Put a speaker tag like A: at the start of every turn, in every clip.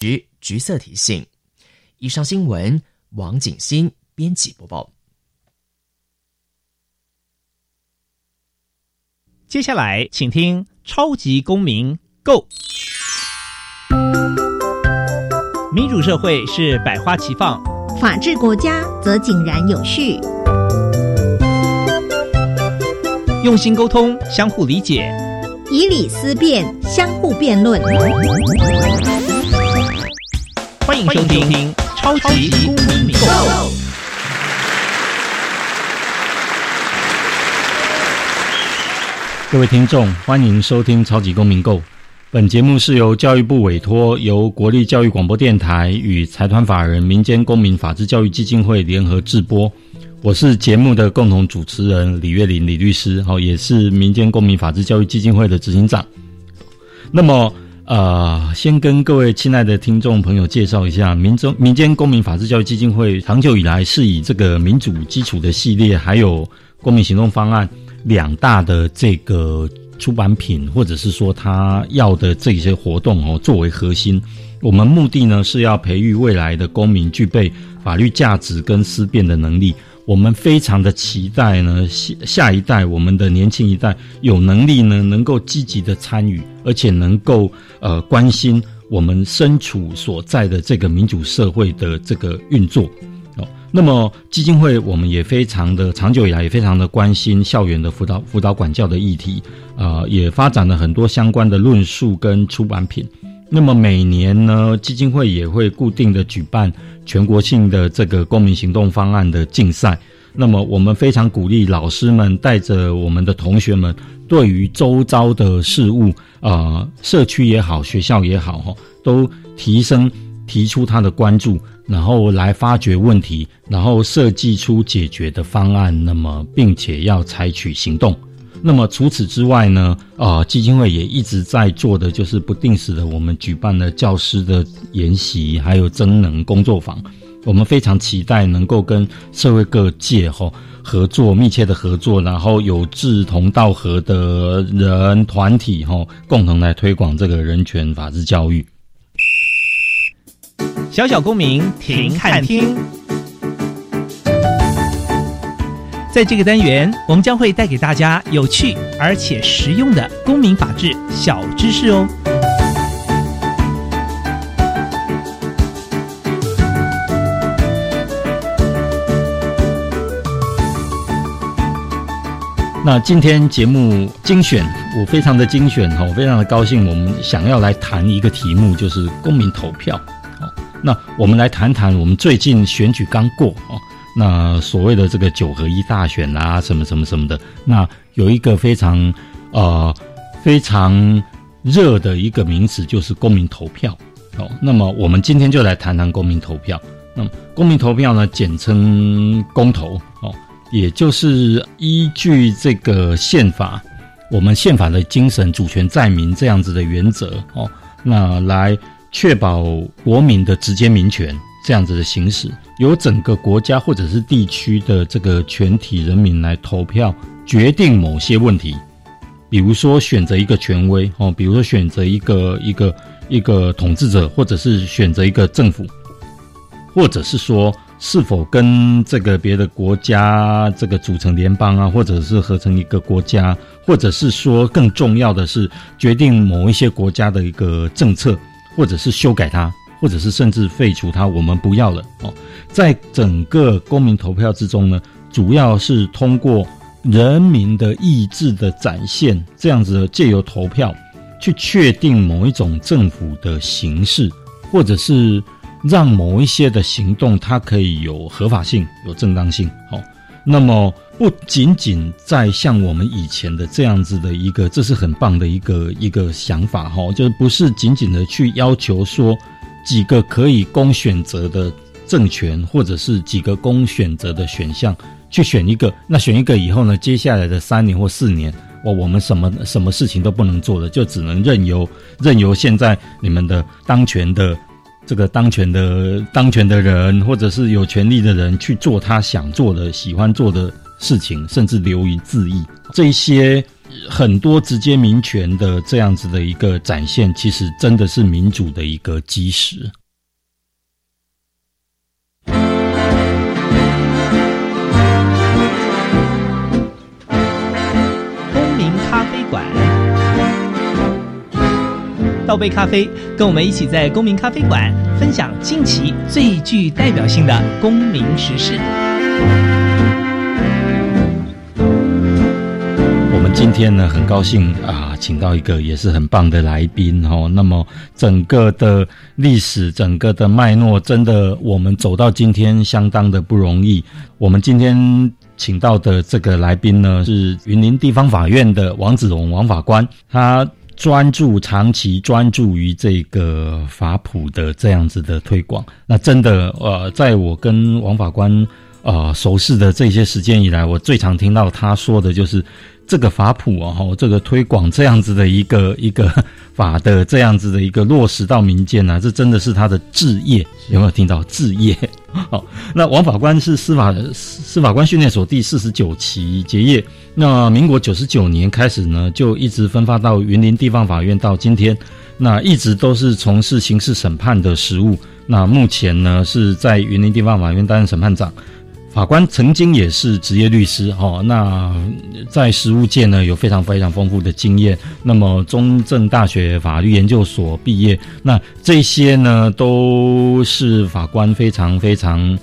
A: 橘橘色提醒。以上新闻，王景新编辑播报。
B: 接下来，请听《超级公民 Go》。民主社会是百花齐放，
C: 法治国家则井然有序。
B: 用心沟通，相互理解，
C: 以理思辨，相互辩论。
B: 欢迎收听《超级公民购》。
D: 各位听众，欢迎收听《超级公民购》。本节目是由教育部委托，由国立教育广播电台与财团法人民间公民法治教育基金会联合制播。我是节目的共同主持人李月林李律师，好，也是民间公民法治教育基金会的执行长。那么，呃，先跟各位亲爱的听众朋友介绍一下，民中民间公民法治教育基金会长久以来是以这个民主基础的系列，还有公民行动方案。两大的这个出版品，或者是说他要的这些活动哦，作为核心，我们目的呢是要培育未来的公民具备法律价值跟思辨的能力。我们非常的期待呢，下下一代我们的年轻一代有能力呢，能够积极的参与，而且能够呃关心我们身处所在的这个民主社会的这个运作。哦那么基金会我们也非常的长久以来也非常的关心校园的辅导辅导管教的议题，啊，也发展了很多相关的论述跟出版品。那么每年呢，基金会也会固定的举办全国性的这个公民行动方案的竞赛。那么我们非常鼓励老师们带着我们的同学们，对于周遭的事物，啊，社区也好，学校也好，哈，都提升提出他的关注。然后来发掘问题，然后设计出解决的方案，那么并且要采取行动。那么除此之外呢？啊，基金会也一直在做的就是不定时的，我们举办的教师的研习，还有增能工作坊。我们非常期待能够跟社会各界哈合作，密切的合作，然后有志同道合的人团体哈，共同来推广这个人权法治教育。
B: 小小公民停看听，在这个单元，我们将会带给大家有趣而且实用的公民法治小知识哦。
D: 那今天节目精选，我非常的精选哈，我非常的高兴，我们想要来谈一个题目，就是公民投票。那我们来谈谈，我们最近选举刚过哦，那所谓的这个九合一大选啊，什么什么什么的，那有一个非常呃非常热的一个名词，就是公民投票哦。那么我们今天就来谈谈公民投票。那么公民投票呢，简称公投哦，也就是依据这个宪法，我们宪法的精神，主权在民这样子的原则哦，那来。确保国民的直接民权这样子的行使，由整个国家或者是地区的这个全体人民来投票决定某些问题，比如说选择一个权威哦，比如说选择一个一个一个统治者，或者是选择一个政府，或者是说是否跟这个别的国家这个组成联邦啊，或者是合成一个国家，或者是说更重要的是决定某一些国家的一个政策。或者是修改它，或者是甚至废除它，我们不要了哦。在整个公民投票之中呢，主要是通过人民的意志的展现，这样子借由投票去确定某一种政府的形式，或者是让某一些的行动它可以有合法性、有正当性。哦，那么。不仅仅在像我们以前的这样子的一个，这是很棒的一个一个想法哈，就是不是仅仅的去要求说几个可以供选择的政权，或者是几个供选择的选项去选一个，那选一个以后呢，接下来的三年或四年，我我们什么什么事情都不能做的，就只能任由任由现在你们的当权的这个当权的当权的人，或者是有权利的人去做他想做的、喜欢做的。事情甚至流于自意，这些很多直接民权的这样子的一个展现，其实真的是民主的一个基石。
B: 公民咖啡馆，倒杯咖啡，跟我们一起在公民咖啡馆分享近期最具代表性的公民时事。
D: 今天呢，很高兴啊，请到一个也是很棒的来宾哦。那么整个的历史，整个的脉络，真的我们走到今天相当的不容易。我们今天请到的这个来宾呢，是云林地方法院的王子荣王法官，他专注长期专注于这个法普的这样子的推广。那真的呃，在我跟王法官呃熟识的这些时间以来，我最常听到他说的就是。这个法普啊，哈，这个推广这样子的一个一个法的这样子的一个落实到民间呢，这真的是他的志业。有没有听到志业？好，那王法官是司法司法官训练所第四十九期结业。那民国九十九年开始呢，就一直分发到云林地方法院，到今天，那一直都是从事刑事审判的实务。那目前呢，是在云林地方法院担任审判长。法官曾经也是职业律师，哈，那在实务界呢有非常非常丰富的经验。那么中正大学法律研究所毕业，那这些呢都是法官非常非常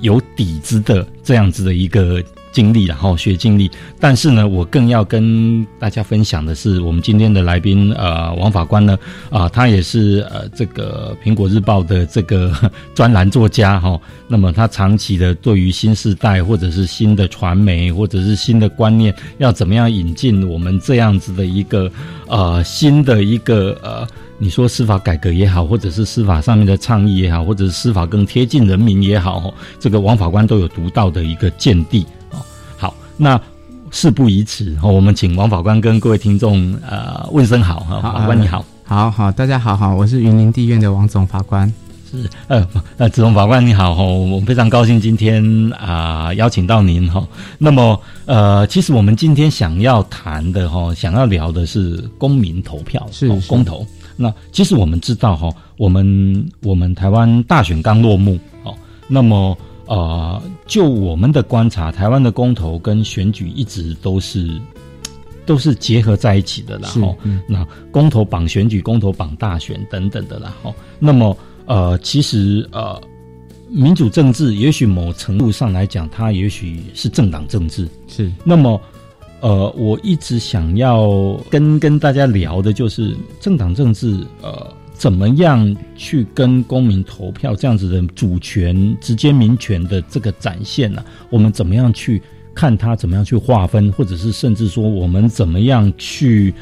D: 有底子的这样子的一个。经历然后学经历，但是呢，我更要跟大家分享的是，我们今天的来宾，呃，王法官呢，啊，他也是呃这个苹果日报的这个专栏作家哈。那么他长期的对于新时代或者是新的传媒或者是新的观念，要怎么样引进我们这样子的一个呃新的一个呃，你说司法改革也好，或者是司法上面的倡议也好，或者是司法更贴近人民也好，这个王法官都有独到的一个见地。那事不宜迟，我们请王法官跟各位听众呃问声好哈，法官你好，
E: 好好大家好好，我是云林地院的王总法官，
D: 是呃 呃子龙法官你好哈，我们非常高兴今天啊邀请到您哈。那么呃其实我们今天想要谈的哈，想要聊的是公民投票
E: 是
D: 公投。那其实我们知道哈，我们我们台湾大选刚落幕哦，那么。呃，就我们的观察，台湾的公投跟选举一直都是都是结合在一起的啦。哈，那公投绑选举，公投绑大选等等的啦。后，那么呃，其实呃，民主政治也许某程度上来讲，它也许是政党政治。
E: 是。
D: 那么呃，我一直想要跟跟大家聊的就是政党政治。呃。怎么样去跟公民投票这样子的主权、直接民权的这个展现呢？我们怎么样去看它？怎么样去划分？或者是甚至说，我们怎么样去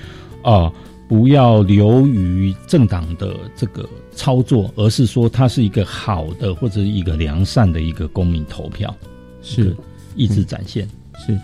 D: 啊？不要流于政党的这个操作，而是说它是一个好的或者一个良善的一个公民投票，
E: 是
D: 意志展现。
E: 是，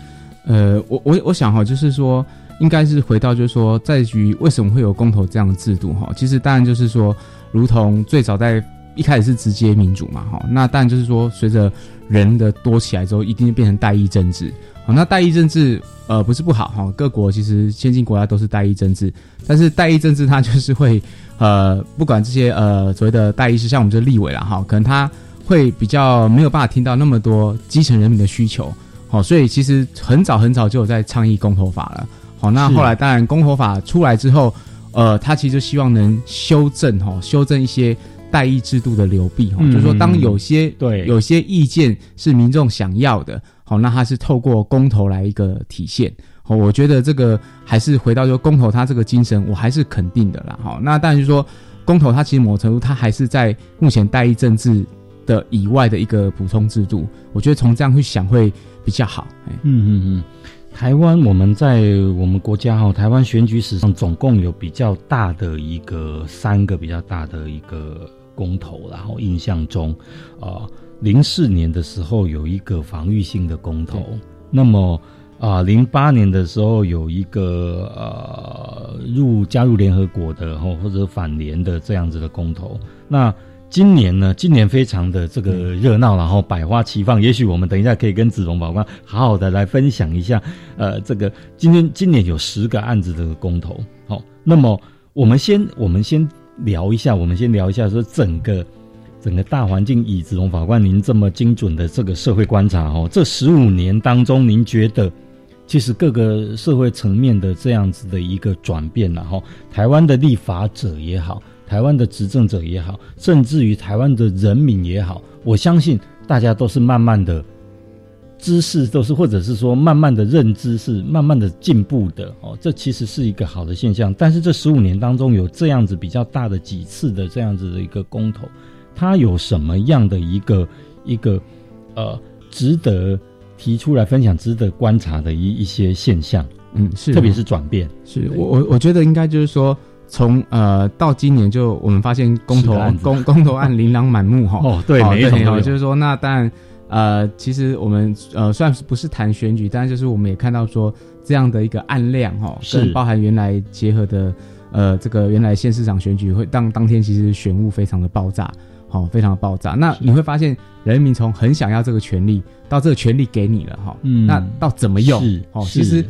E: 呃，我我我想哈，就是说。应该是回到，就是说，在于为什么会有公投这样的制度哈？其实当然就是说，如同最早在一开始是直接民主嘛哈。那当然就是说，随着人的多起来之后，一定变成代议政治。好，那代议政治呃不是不好哈。各国其实先进国家都是代议政治，但是代议政治它就是会呃不管这些呃所谓的代议是像我们这立委了哈，可能他会比较没有办法听到那么多基层人民的需求。好，所以其实很早很早就有在倡议公投法了。好，那后来当然公投法出来之后，呃，他其实希望能修正哈，修正一些代议制度的流弊哈，就是说当有些
D: 对
E: 有些意见是民众想要的，好，那他是透过公投来一个体现。好，我觉得这个还是回到说公投他这个精神，我还是肯定的啦。好，那当然就是说公投它其实某程度它还是在目前代议政治的以外的一个补充制度，我觉得从这样去想会比较好。
D: 嗯嗯嗯。台湾，我们在我们国家哈，台湾选举史上总共有比较大的一个三个比较大的一个公投，然后印象中，啊，零四年的时候有一个防御性的公投，那么啊，零八年的时候有一个呃入加入联合国的或或者反联的这样子的公投，那今年呢，今年非常的这个热闹，然后百花齐放。也许我们等一下可以跟子龙法官好好的来分享一下，呃，这个今天今年有十个案子的公投。好，那么我们先我们先聊一下，我们先聊一下说整个整个大环境。以子龙法官您这么精准的这个社会观察哦，这十五年当中，您觉得其实各个社会层面的这样子的一个转变，然后台湾的立法者也好。台湾的执政者也好，甚至于台湾的人民也好，我相信大家都是慢慢的知识都是，或者是说慢慢的认知是慢慢的进步的哦。这其实是一个好的现象。但是这十五年当中有这样子比较大的几次的这样子的一个公投，它有什么样的一个一个呃值得提出来分享、值得观察的一一些现象？
E: 嗯，是，
D: 特别是转变。
E: 是我我我觉得应该就是说。从呃到今年，就我们发现公投 公公投案琳琅满目哈。
D: 哦，对，没错，
E: 就是说，那当然呃，其实我们呃虽然不是谈选举，但就是我们也看到说这样的一个案量哈，跟包含原来结合的呃这个原来县市长选举会当当天其实选务非常的爆炸，好，非常的爆炸。那你会发现人民从很想要这个权利，到这个权利给你了哈，嗯，那到怎么用？哦，其实。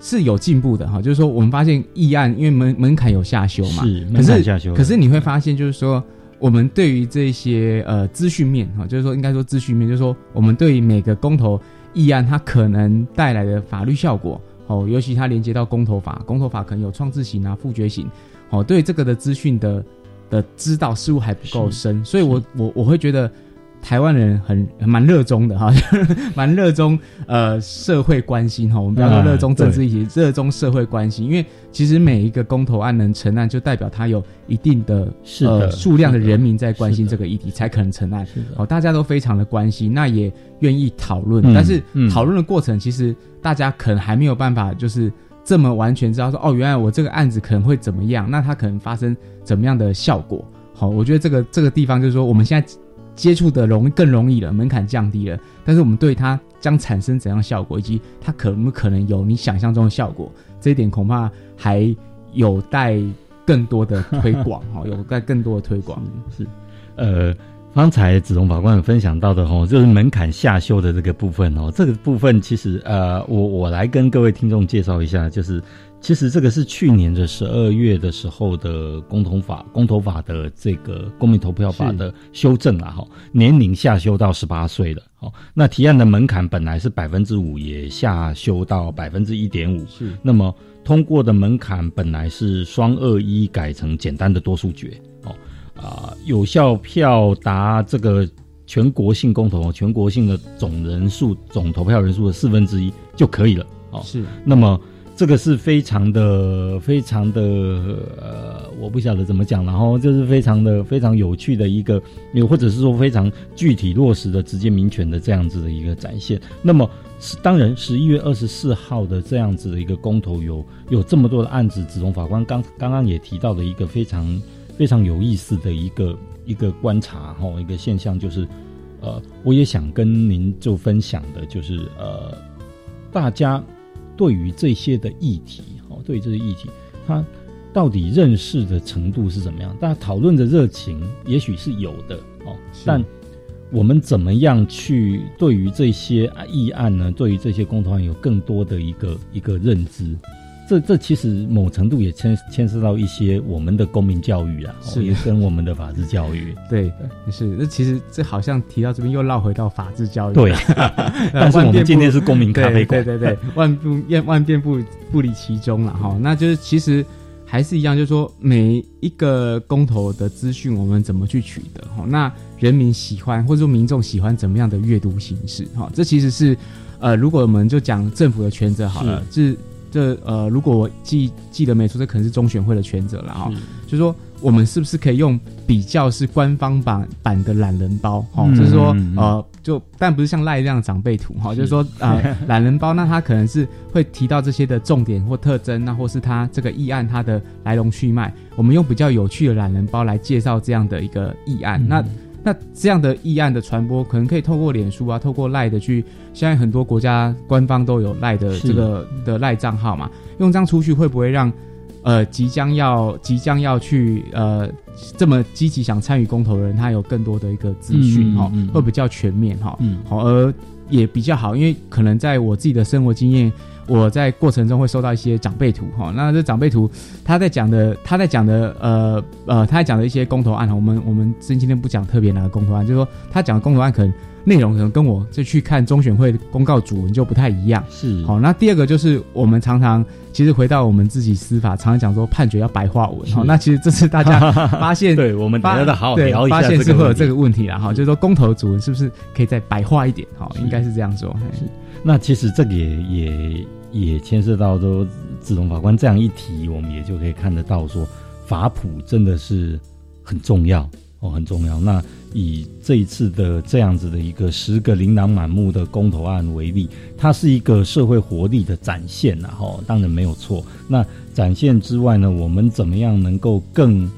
E: 是有进步的哈，就是说我们发现议案因为门门槛有下修嘛，
D: 是门槛下修。
E: 可是你会发现，就是说我们对于这些呃资讯面哈，就是说应该说资讯面，就是说我们对于每个公投议案它可能带来的法律效果哦，尤其它连接到公投法，公投法可能有创制型啊、复决型哦，对这个的资讯的的知道似乎还不够深，所以我我我会觉得。台湾人很蛮热衷的哈，蛮热衷呃社会关心哈。我们不要说热衷政治议题，热衷社会关心，因为其实每一个公投案能成案，就代表它有一定的呃数量的人民在关心这个议题，才可能成案。哦，大家都非常的关心，那也愿意讨论。但是讨论的过程，其实大家可能还没有办法就是这么完全知道说哦，原来我这个案子可能会怎么样，那它可能发生怎么样的效果。好，我觉得这个这个地方就是说我们现在。接触的容更容易了，门槛降低了，但是我们对它将产生怎样效果，以及它可不可能有你想象中的效果，这一点恐怕还有待更多的推广 哈，有待更多的推广
D: 是。呃，方才子龙法官有分享到的哈，就是门槛下修的这个部分哦，这个部分其实呃，我我来跟各位听众介绍一下，就是。其实这个是去年的十二月的时候的公投法，公投法的这个公民投票法的修正了哈，年龄下修到十八岁了。好，那提案的门槛本来是百分之五，也下修到百分之一点五。
E: 是，
D: 那么通过的门槛本来是双二一改成简单的多数决。哦，啊，有效票达这个全国性公投，全国性的总人数总投票人数的四分之一就可以了。哦，
E: 是，
D: 那么。这个是非常的、非常的呃，我不晓得怎么讲，然后就是非常的、非常有趣的一个，有或者是说非常具体落实的直接民权的这样子的一个展现。那么，当然十一月二十四号的这样子的一个公投，有有这么多的案子，子龙法官刚刚刚也提到的一个非常非常有意思的一个一个观察哈，一个现象就是，呃，我也想跟您就分享的就是呃，大家。对于这些的议题，哦，对于这些议题，他到底认识的程度是怎么样？大家讨论的热情也许是有的，哦，但我们怎么样去对于这些议案呢？对于这些公投案有更多的一个一个认知？这这其实某程度也牵牵涉到一些我们的公民教育啊，也跟我们的法治教育。
E: 对，是。那其实这好像提到这边又绕回到法治教育。
D: 对，但是我们今天是公民咖啡
E: 馆。对对对，万不万变不不离其中了哈。那就是其实还是一样，就是说每一个公投的资讯，我们怎么去取得哈？那人民喜欢或者说民众喜欢怎么样的阅读形式哈？这其实是呃，如果我们就讲政府的权责好了，是。这呃，如果我记记得没错，这可能是中选会的权责了哈。就是说，我们是不是可以用比较是官方版版的懒人包？哈，就是说呃，就但不是像赖这样长辈图哈。就是说 呃，懒人包，那它可能是会提到这些的重点或特征，那或是它这个议案它的来龙去脉。我们用比较有趣的懒人包来介绍这样的一个议案。那那这样的议案的传播，可能可以透过脸书啊，透过赖的去，现在很多国家官方都有赖的这个的赖账号嘛，用这样出去会不会让呃即将要即将要去呃这么积极想参与公投的人，他有更多的一个资讯哈会比较全面哈。
D: 嗯
E: 好，而也比较好，因为可能在我自己的生活经验，我在过程中会收到一些长辈图哈。那这长辈图他在讲的，他在讲的，呃呃，他在讲的一些公投案哈，我们我们今天不讲特别哪个公投案，就是说他讲的公投案可能内容可能跟我这去看中选会公告主文就不太一样。
D: 是
E: 好，那第二个就是我们常常其实回到我们自己司法，常常讲说判决要白话文哈。那其实这是大家发现
D: 对，我们等
E: 发
D: 一下再好好
E: 对
D: 聊一下
E: 发现
D: 这个问题
E: 是会有这个问题啦，哈，就是说公投主文是不是可以再白话一点？哈，
D: 是
E: 应该是这样说。嘿
D: 那其实这个也也也牵涉到说，子龙法官这样一提，我们也就可以看得到说，法普真的是很重要哦，很重要。那以这一次的这样子的一个十个琳琅满目的公投案为例，它是一个社会活力的展现呐，哈，当然没有错。那展现之外呢，我们怎么样能够更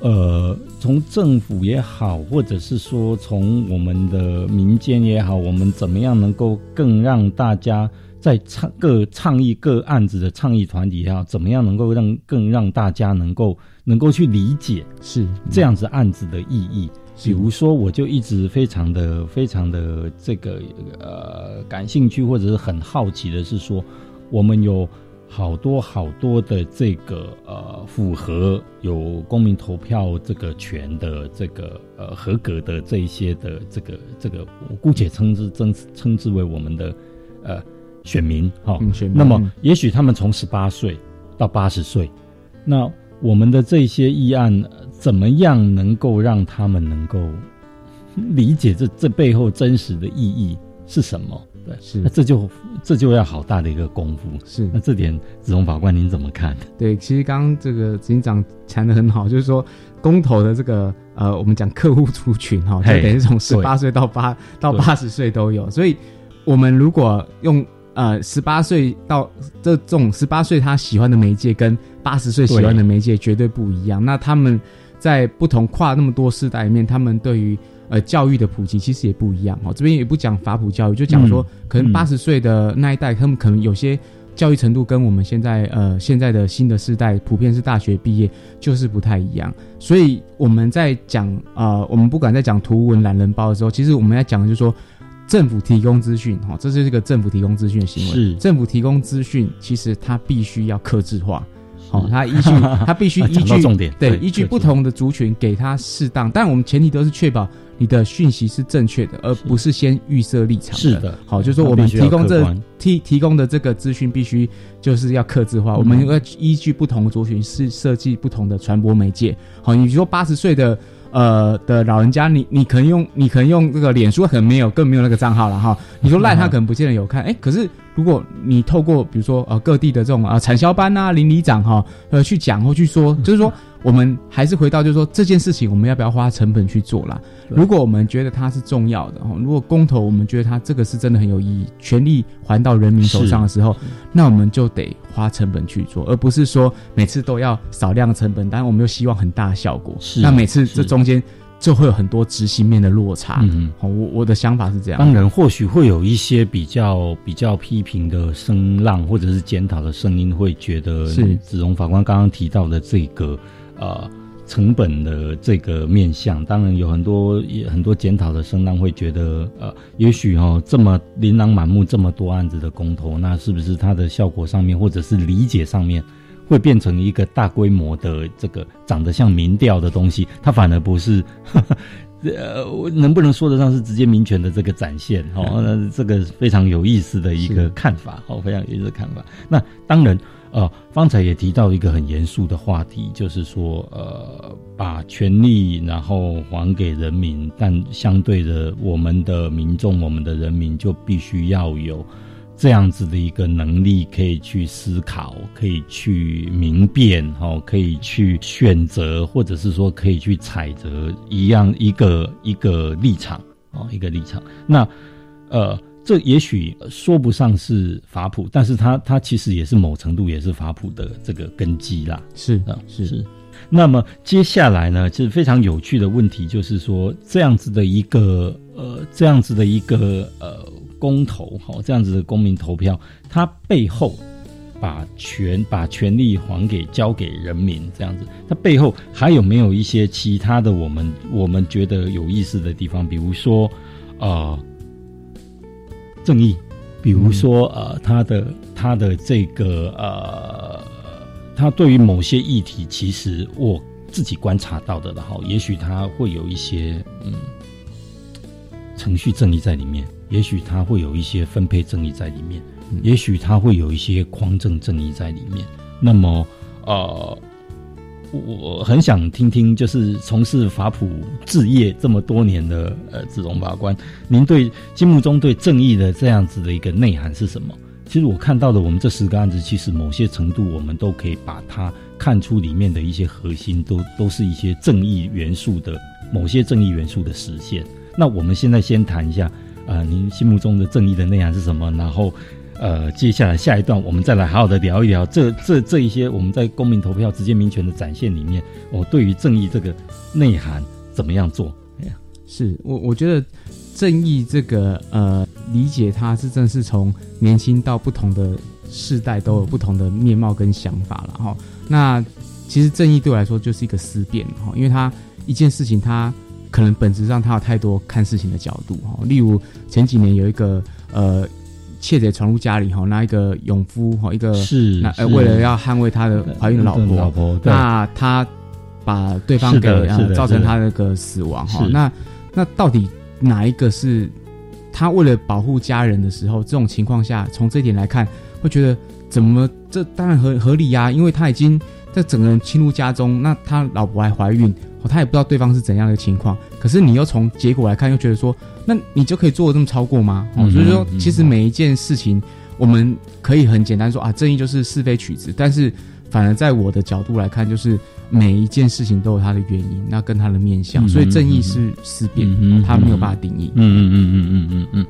D: 呃，从政府也好，或者是说从我们的民间也好，我们怎么样能够更让大家在倡各倡议各案子的倡议团体也好，怎么样能够让更让大家能够能够去理解
E: 是
D: 这样子案子的意义。比如说，我就一直非常的、非常的这个呃感兴趣，或者是很好奇的是说，我们有好多好多的这个呃符合有公民投票这个权的这个呃合格的这一些的这个这个，我姑且称之称称之为我们的呃选民哈。那么
E: 嗯，
D: 也许他们从十八岁到八十岁，那我们的这些议案呃怎么样能够让他们能够 理解这这背后真实的意义是什么？对，
E: 是
D: 那这就这就要好大的一个功夫。
E: 是
D: 那这点，子龙法官您怎么看？
E: 对，其实刚刚这个执行长谈的很好，就是说公投的这个呃，我们讲客户族群哈，就等于从十八岁到八到
D: 对
E: 八十岁都有，所以我们如果用呃十八岁到这种十八岁他喜欢的媒介跟八十岁喜欢的媒介绝对不一样，那他们在不同跨那么多世代里面，他们对于呃教育的普及其实也不一样哦。这边也不讲法普教育，就讲说、
D: 嗯
E: 可能
D: 嗯
E: 八十岁的那一代，他们可能有些。教育程度跟我们现在呃现在的新的世代普遍是大学毕业，就是不太一样。所以我们在讲呃，我们不管在讲图文懒人包的时候，其实我们在讲的就是说，政府提供资讯，哈、这是一个政府提供资讯的行为。
D: 是
E: 政府提供资讯，其实它必须要克制化，好、
D: 是
E: 它依据 他必须
D: 啊
E: 依据
D: 重点
E: 对
D: 对
E: 依据不同的族群给他适当，但我们前提都是确保你的讯息是正确的，而不是先预设立场
D: 是的。
E: 好，就是说我们提供这提提供的这个资讯必须就是要克制化，
D: 嗯。
E: 我们要依据不同的族群是设计不同的传播媒介。好，你说八十岁的呃的老人家，你你可能用你可能用这个脸书，可能没有更没有那个账号了哈。你说赖他可能不见得有看，哎、可是如果你透过比如说呃各地的这种呃产销班啊、邻里长哈呃去讲或去说，就是说我们还是回到就是说这件事情我们要不要花成本去做啦？如果我们觉得它是重要的哈，如果公投我们觉得它这个是真的很有意义，权力还到人民手上的时候，那我们就得花成本去做，而不是说每次都要少量的成本，当然我们又希望很大的效果。
D: 是
E: 那每次
D: 是
E: 这中间就会有很多执行面的落差。
D: 嗯
E: 好，我我的想法是这样。
D: 当然，或许会有一些比较比较批评的声浪，或者是检讨的声音，会觉得
E: 是
D: 子荣法官刚刚提到的这个呃成本的这个面向，当然有很多也很多检讨的声浪会觉得，呃，也许哦这么琳琅满目这么多案子的公投，那是不是它的效果上面，或者是理解上面？会变成一个大规模的这个长得像民调的东西，它反而不是，呃，能不能说得上是直接民权的这个展现？哦，那这个非常有意思的一个看法，哦，非常有意思的看法。那当然，呃，方才也提到一个很严肃的话题，就是说，呃，把权力然后还给人民，但相对的，我们的民众，我们的人民就必须要有。这样子的一个能力，可以去思考，可以去明辨，哦，可以去选择，或者是说可以去采择一样一个一个立场，哦，一个立场。那呃，这也许说不上是法普，但是它它其实也是某程度也是法普的这个根基啦。
E: 是
D: 啊，
E: 是
D: 是。那么接下来呢，就是非常有趣的问题，就是说这样子的一个呃，这样子的一个呃公投，好、这样子的公民投票，它背后把权把权力还给交给人民这样子，它背后还有没有一些其他的我们我们觉得有意思的地方？比如说，呃，正义，比如说呃，他的他的这个呃，他对于某些议题，其实我自己观察到的，然后也许他会有一些嗯程序正义在里面，也许他会有一些分配正义在里面。也许他会有一些匡正正义在里面。那么，呃，我很想听听，就是从事法普置业这么多年的呃子龙法官，您对心目中对正义的这样子的一个内涵是什么？其实我看到的，我们这十个案子，其实某些程度我们都可以把它看出里面的一些核心，都都是一些正义元素的某些正义元素的实现。那我们现在先谈一下，呃，您心目中的正义的内涵是什么？然后。呃，接下来下一段，我们再来好好的聊一聊这这这一些我们在公民投票直接民权的展现里面，我对于正义这个内涵怎么样做？
E: 哎呀是我我觉得正义这个呃理解它是正是从年轻到不同的世代都有不同的面貌跟想法了哈。那其实正义对我来说就是一个思辨哈，因为它一件事情它可能本质上他有太多看事情的角度哈。例如前几年有一个呃。窃贼闯入家里，哈，那一个勇夫，哈，一个
D: 是，那
E: 为了要捍卫他的怀孕的老婆，
D: 老婆，
E: 那他把对方给造成他那个死亡，哈，那那到底哪一个是他为了保护家人的时候，这种情况下，从这一点来看，会觉得怎么这当然合合理呀，因为他已经在整个人侵入家中，那他老婆还怀孕，他也不知道对方是怎样的情况，可是你又从结果来看，又觉得说。那你就可以做的这么超过吗？哦，所以说，其实每一件事情，我们可以很简单说啊，正义就是是非曲直。但是，反而在我的角度来看，就是每一件事情都有它的原因，那跟它的面相。所以，正义是思辨，它没有办法定义。
D: 嗯嗯嗯嗯嗯嗯嗯，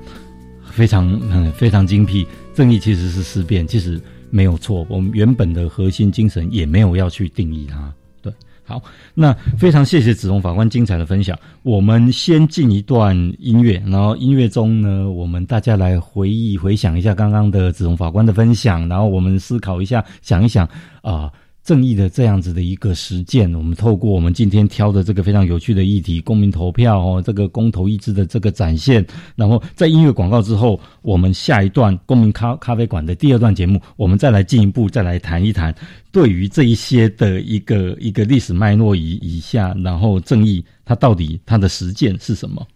D: 非常嗯非常精辟。正义其实是思辨，其实没有错。我们原本的核心精神也没有要去定义它。对好，那非常谢谢子龙法官精彩的分享。我们先进一段音乐，然后音乐中呢，我们大家来回忆、回想一下刚刚的子龙法官的分享，然后我们思考一下，想一想啊。正义的这样子的一个实践，我们透过我们今天挑的这个非常有趣的议题——公民投票哦，这个公投意志的这个展现。然后在音乐广告之后，我们下一段公民咖咖啡馆的第二段节目，我们再来进一步再来谈一谈对于这一些的一个一个历史脉络以以下，然后正义它到底它的实践是什么？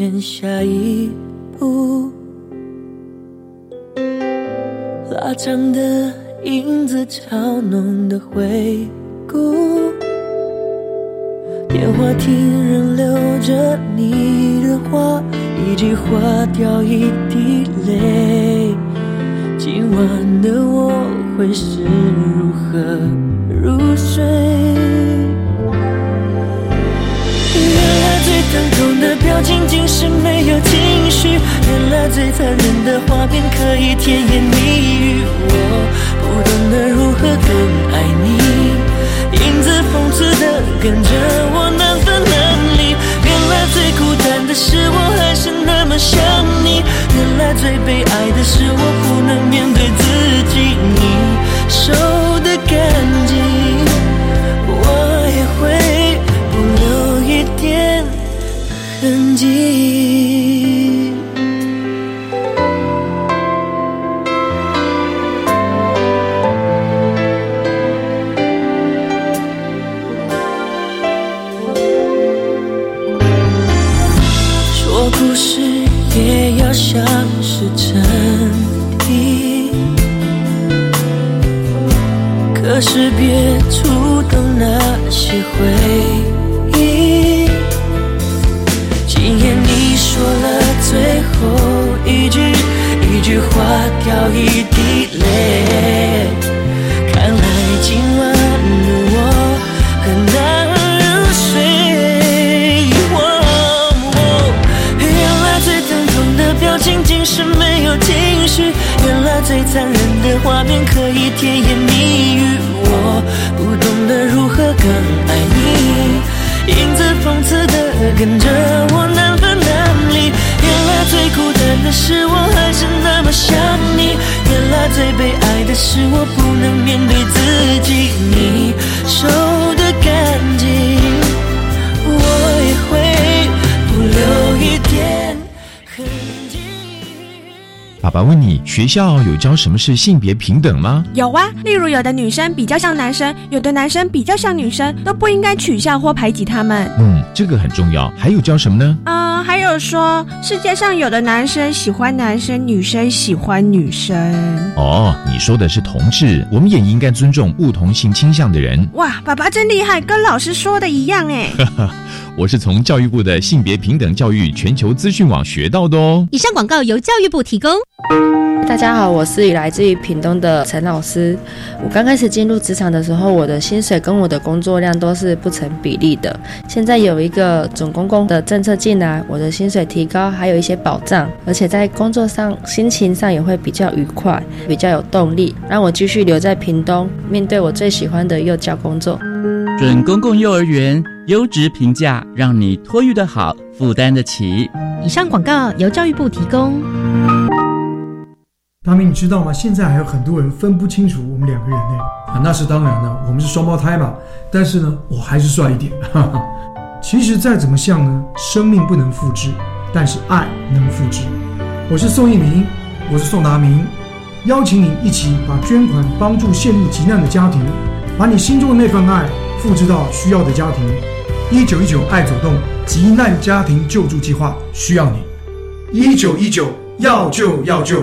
F: 前下一步，拉长的影子，嘲弄的回顾。电话亭仍留着你的话，一句话掉一滴泪。今晚的我会是如何入睡？疼痛的表情竟是没有情绪，原来最残忍的画面可以甜言蜜语。我不懂得如何更爱你，影子讽刺的跟着我难分难离。原来最孤单的是我还是那么想你，原来最悲哀的是我不能面对自己。你收的干净，迹。说故事也要像是真的，可是别触动那些回忆。一滴泪。看来今晚的我很难入睡。原来最疼痛的表情竟是没有情绪。原来最。残忍的画面可以甜言蜜语，我不懂得如何更爱你。影子讽刺的跟着我难分难离。原来最孤单的是我还是。最悲哀的是我不能面对自己。你收的干净，我也会不留一点痕迹。
G: 爸爸问你，学校有教什么是性别平等吗？
H: 有啊，例如有的女生比较像男生，有的男生比较像女生，都不应该取笑或排挤他们。
G: 嗯，这个很重要。还有教什么呢？
H: 有说世界上有的男生喜欢男生，女生喜欢女生。
G: 哦，你说的是同志，我们也应该尊重不同性倾向的人。
H: 哇，爸爸真厉害，跟老师说的一样哎。
G: 我是从教育部的性别平等教育全球资讯网学到的哦。
C: 以上广告由教育部提供。
I: 大家好，我是来自于屏东的陈老师。我刚开始进入职场的时候，我的薪水跟我的工作量都是不成比例的。现在有一个准公共的政策进来，我的薪水提高，还有一些保障，而且在工作上心情上也会比较愉快，比较有动力，让我继续留在屏东，面对我最喜欢的幼教工作。
J: 准公共幼儿园优质评价，让你托育的好，负担得起。
C: 以上广告由教育部提供。
K: 大明，你知道吗？现在还有很多人分不清楚我们两个人呢。啊，那是当然了，我们是双胞胎嘛。但是呢，我还是帅一点。哈哈。其实再怎么像呢，生命不能复制，但是爱能复制。我是宋一鸣，我是宋达明，邀请你一起把捐款帮助陷入急难的家庭，把你心中的那份爱复制到需要的家庭。一九一九爱走动急难家庭救助计划需要你。一九一九要救要救。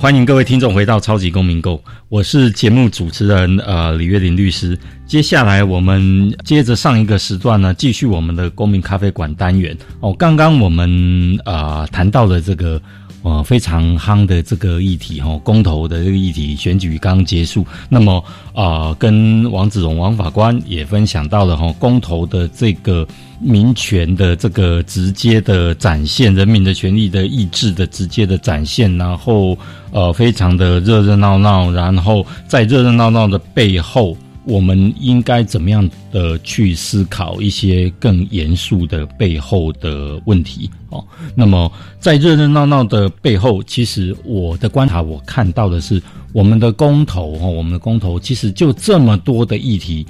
D: 欢迎各位听众回到超级公民购，我是节目主持人呃李月林律师。接下来我们接着上一个时段呢，继续我们的公民咖啡馆单元哦。刚刚我们呃谈到了这个呃非常夯的这个议题哈、哦，公投的这个议题，选举刚结束。那么啊、跟王子荣王法官也分享到了哈、哦，公投的这个。民权的这个直接的展现，人民的权利的意志的直接的展现，然后呃，非常的热热闹闹，然后在热热闹闹的背后，我们应该怎么样的去思考一些更严肃的背后的问题？哦，那么在热热闹闹的背后，其实我的观察，我看到的是我们的公投哦，我们的公投其实就这么多的议题，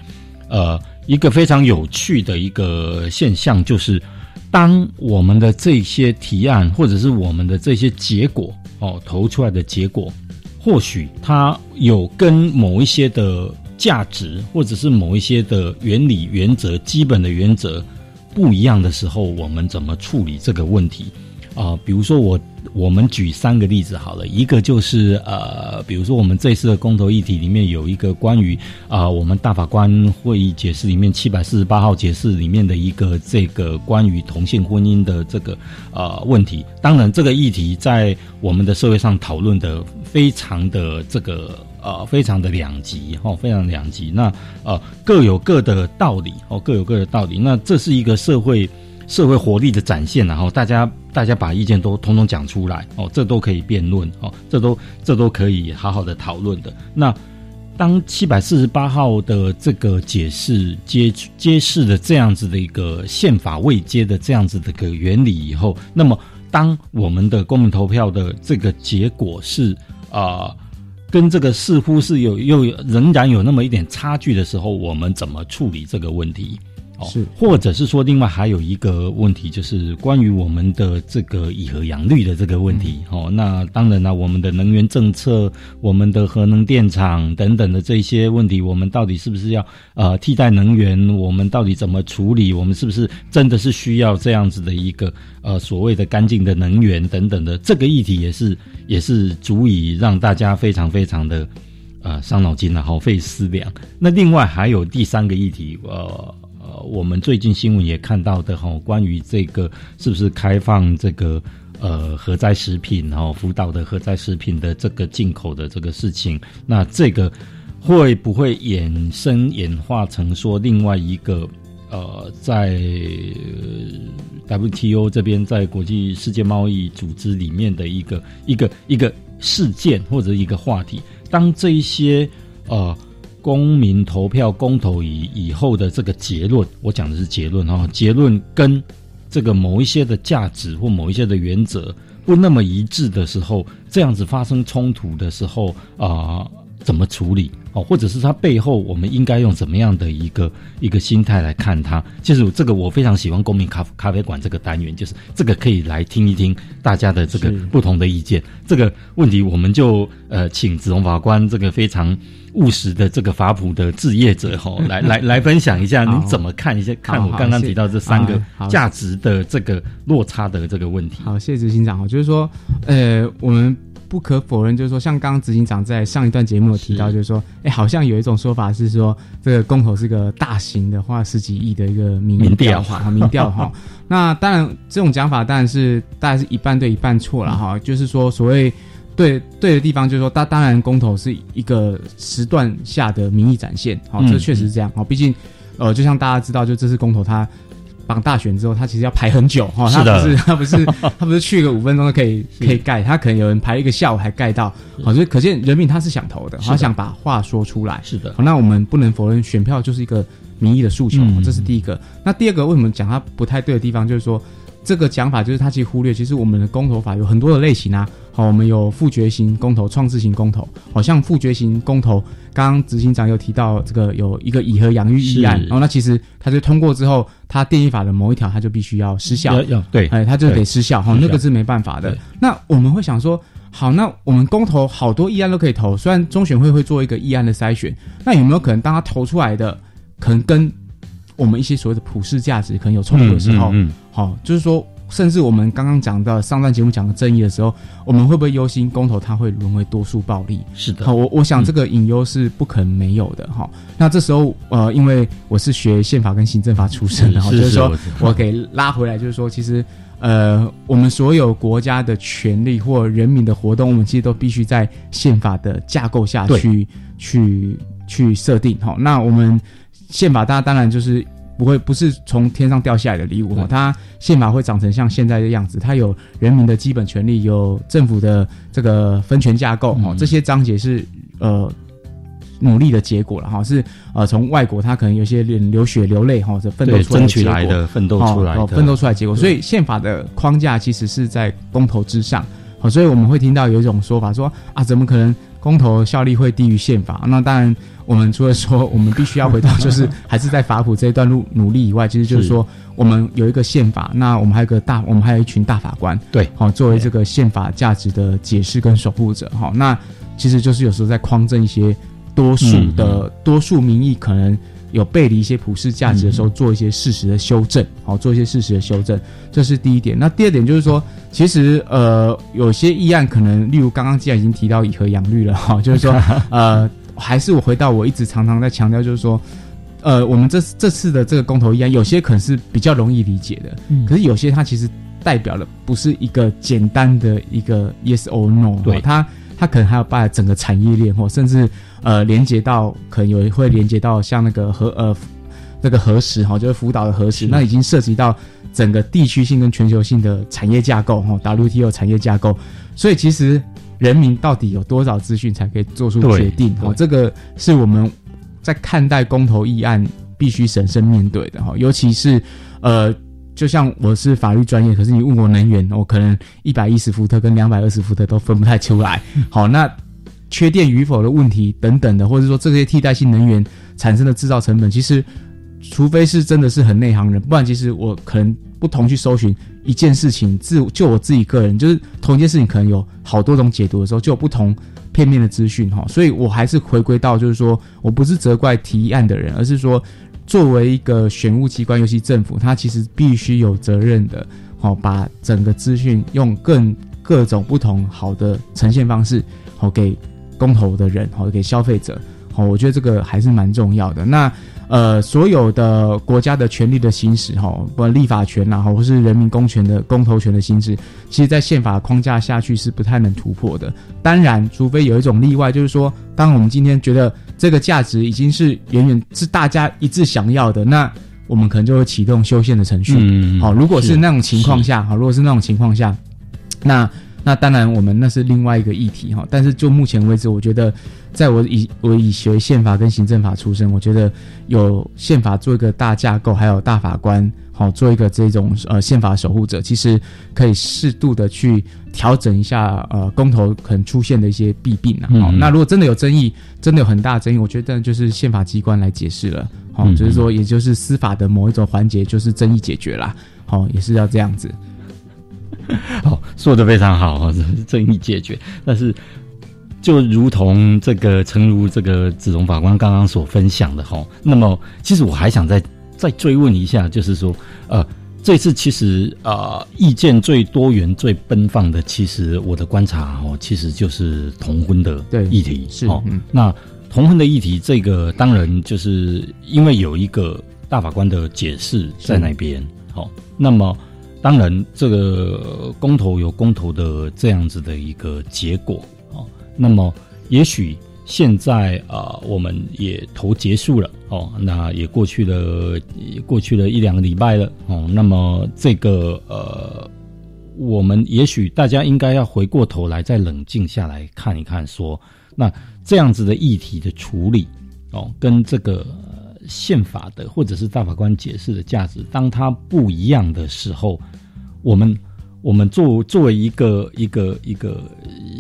D: 呃。一个非常有趣的一个现象，就是当我们的这些提案或者是我们的这些结果哦投出来的结果，或许它有跟某一些的价值或者是某一些的原理、原则、基本的原则不一样的时候，我们怎么处理这个问题啊、比如说我。我们举三个例子好了，一个就是呃，比如说我们这次的公投议题里面有一个关于啊、我们大法官会议解释里面七百四十八号解释里面的一个这个关于同性婚姻的这个呃问题。当然，这个议题在我们的社会上讨论的非常的这个呃非常的两极哦，非常两极。那呃各有各的道理哦，各有各的道理。那这是一个社会。社会活力的展现，然后大家大家把意见都通通讲出来哦，这都可以辩论哦，这都这都可以好好的讨论的。那当七百四十八号的这个解释揭揭示了这样子的一个宪法未接的这样子的一个原理以后，那么当我们的公民投票的这个结果是啊、跟这个似乎是有又仍然有那么一点差距的时候，我们怎么处理这个问题？哦，
E: 是，
D: 或者是说，另外还有一个问题，就是关于我们的这个以核养绿的这个问题。哦，那当然了，我们的能源政策、我们的核能电厂等等的这些问题，我们到底是不是要呃替代能源？我们到底怎么处理？我们是不是真的是需要这样子的一个呃所谓的干净的能源等等的？这个议题也是也是足以让大家非常非常的呃伤脑筋啊，耗费思量。那另外还有第三个议题，呃。呃，我们最近新闻也看到的哈，关于这个是不是开放这个呃核灾食品，然后福岛的核灾食品的这个进口的这个事情，那这个会不会衍生演化成说另外一个呃在 WTO 这边在国际世界贸易组织里面的一个一个一个事件或者一个话题？当这一些呃。公民投票公投以以后的这个结论，我讲的是结论哈，结论跟这个某一些的价值或某一些的原则不那么一致的时候，这样子发生冲突的时候啊，怎么处理哦？或者是它背后我们应该用怎么样的一个一个心态来看它？其实这个我非常喜欢公民咖咖啡馆这个单元，就是这个可以来听一听大家的这个不同的意见。这个问题我们就呃请子龙法官这个非常。务实的这个法普的置业者哈，来来来分享一下，您怎么看一下？看我刚刚提到这三个价值的这个落差的这个问题。
E: 好，谢谢执行长哈，就是说，呃，我们不可否认，就是说，像刚刚执行长在上一段节目有提到，就是说，哎，好像有一种说法是说，这个公投是个大型的，花十几亿的一个民调哈，民调哈。那当然，这种讲法当然是大概是一半对一半错了哈，就是说，所谓。对对的地方就是说，当当然公投是一个时段下的民意展现，好，这确实是这样，好，毕竟，呃，就像大家知道，就这次公投它绑大选之后，它其实要排很久，哈，它不是它不是 他不是去个五分钟就可以可以盖，他可能有人排一个下午还盖到，好，所以可见人民他是想投的，他想把话说出来，
D: 是的，
E: 好，那我们不能否认选票就是一个民意的诉求，这是第一个，那第二个为什么讲他不太对的地方，就是说。这个讲法就是他其实忽略，其实我们的公投法有很多的类型啊。好，我们有复决型公投、创制型公投。好像复决型公投，刚刚执行长有提到这个有一个以和养育议案，然后那其实它就通过之后，它电力法的某一条它就必须要失效，
D: 对，
E: 哎，它就得失效。哈，那个是没办法的。那我们会想说，好，那我们公投好多议案都可以投，虽然中选会会做一个议案的筛选，那有没有可能当他投出来的，可能跟我们一些所谓的普世价值可能有冲突的时候，好，就是说，甚至我们刚刚讲到上段节目讲的正义的时候，我们会不会忧心公投它会沦为多数暴力？
D: 是的，
E: 好，我我想这个隐忧是不可能没有的哈。那这时候，呃，因为我是学宪法跟行政法出身的，就是说我给拉回来，就是说，其实，呃，我们所有国家的权利或人民的活动，我们其实都必须在宪法的架构下去去去设定。好，那我们。宪法，大家当然就是不会不是从天上掉下来的礼物哈，它宪法会长成像现在的样子，它有人民的基本权利，有政府的这个分权架构哈，这些章节是呃努力的结果了哈，是呃从外国他可能有些流血流泪哈，这奋斗出来
D: 争取来的奋斗出来的
E: 奋斗出来结果，所以宪法的框架其实是在公投之上，好，所以我们会听到有一种说法说啊，怎么可能公投效力会低于宪法？那当然。我们除了说我们必须要回到，就是 还是在法普这一段路努力以外，其实就是说我们有一个宪法，那我们还有个大，我们还有一群大法官，
D: 对，
E: 好作为这个宪法价值的解释跟守护者，好，那其实就是有时候在匡正一些多数的多数民意可能有背离一些普世价值的时候，做一些事实的修正，好，做一些事实的修正，这是第一点。那第二点就是说，其实呃，有些议案可能，例如刚刚既然已经提到以和养绿了，哈，就是说 呃。还是我回到我一直常常在强调，就是说，呃，我们这这次的这个公投议案，有些可能是比较容易理解的，可是有些它其实代表了不是一个简单的一个 yes or no，
D: 对，
E: 它它可能还要把整个产业链或甚至呃连接到，可能有会连接到像那个核呃那个核实哈，就是福岛的核实，那已经涉及到整个地区性跟全球性的产业架构哈，WTO 产业架构，所以其实。人民到底有多少资讯才可以做出决定？哦，这个是我们在看待公投议案必须审慎面对的哈。尤其是呃，就像我是法律专业，可是你问我能源，我可能一百一十伏特跟两百二十伏特都分不太出来。好，那缺电与否的问题等等的，或者说这些替代性能源产生的制造成本，其实除非是真的是很内行人，不然其实我可能不同去搜寻一件事情，自就我自己个人，就是同一件事情可能有好多种解读的时候，就有不同片面的资讯哈。所以我还是回归到，就是说我不是责怪提案的人，而是说作为一个选务机关，尤其政府，它其实必须有责任的，好把整个资讯用更各种不同好的呈现方式，好给公投的人，好给消费者，好，我觉得这个还是蛮重要的。那。呃，所有的国家的权利的行使，哈，不管立法权呐，或是人民公权的公投权的行使，其实，在宪法框架下去是不太能突破的。当然，除非有一种例外，就是说，当我们今天觉得这个价值已经是远远是大家一致想要的，那我们可能就会启动修宪的程序。嗯好，如果是那种情况下，好，如果是那种情况下，那。那当然，我们那是另外一个议题哈。但是就目前为止，我觉得，在我以我以学宪法跟行政法出身，我觉得有宪法做一个大架构，还有大法官好做一个这种呃宪法守护者，其实可以适度的去调整一下呃公投可能出现的一些弊病啊。好，那如果真的有争议，真的有很大争议，我觉得就是宪法机关来解释了。好，就是说，也就是司法的某一种环节，就是争议解决啦。好，也是要这样子。
D: 好，说的非常好哈，争议解决。但是，就如同这个，诚如这个子荣法官刚刚所分享的哈，那么其实我还想再再追问一下，就是说，呃，这次其实啊，意见最多元、最奔放的，其实我的观察哦，其实就是同婚的议题
E: 是
D: 哦。那同婚的议题，这个当然就是因为有一个大法官的解释在那边，好，那么。当然，这个公投有公投的这样子的一个结果哦。那么，也许现在啊，我们也投结束了哦，那也过去了，过去了一两个礼拜了哦。那么，这个呃，我们也许大家应该要回过头来，再冷静下来看一看，说那这样子的议题的处理哦，跟这个。宪法的或者是大法官解释的价值，当它不一样的时候，我们我们作作为一个一个一个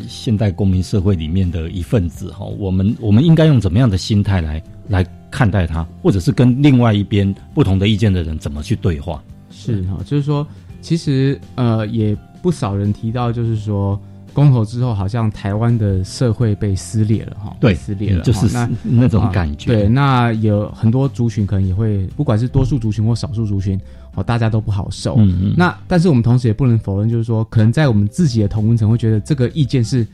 D: 现代公民社会里面的一份子哈，我们我们应该用怎么样的心态来来看待它，或者是跟另外一边不同的意见的人怎么去对话？
E: 是哈，就是说，其实呃，也不少人提到，就是说。公投之后，好像台湾的社会被撕裂了哈，
D: 对，
E: 撕裂了，
D: 就是那那种感觉。
E: 对，那有很多族群可能也会，不管是多数族群或少数族群，哦，大家都不好受。嗯嗯。那但是我们同时也不能否认，就是说，可能在我们自己的同温层会觉得这个意见是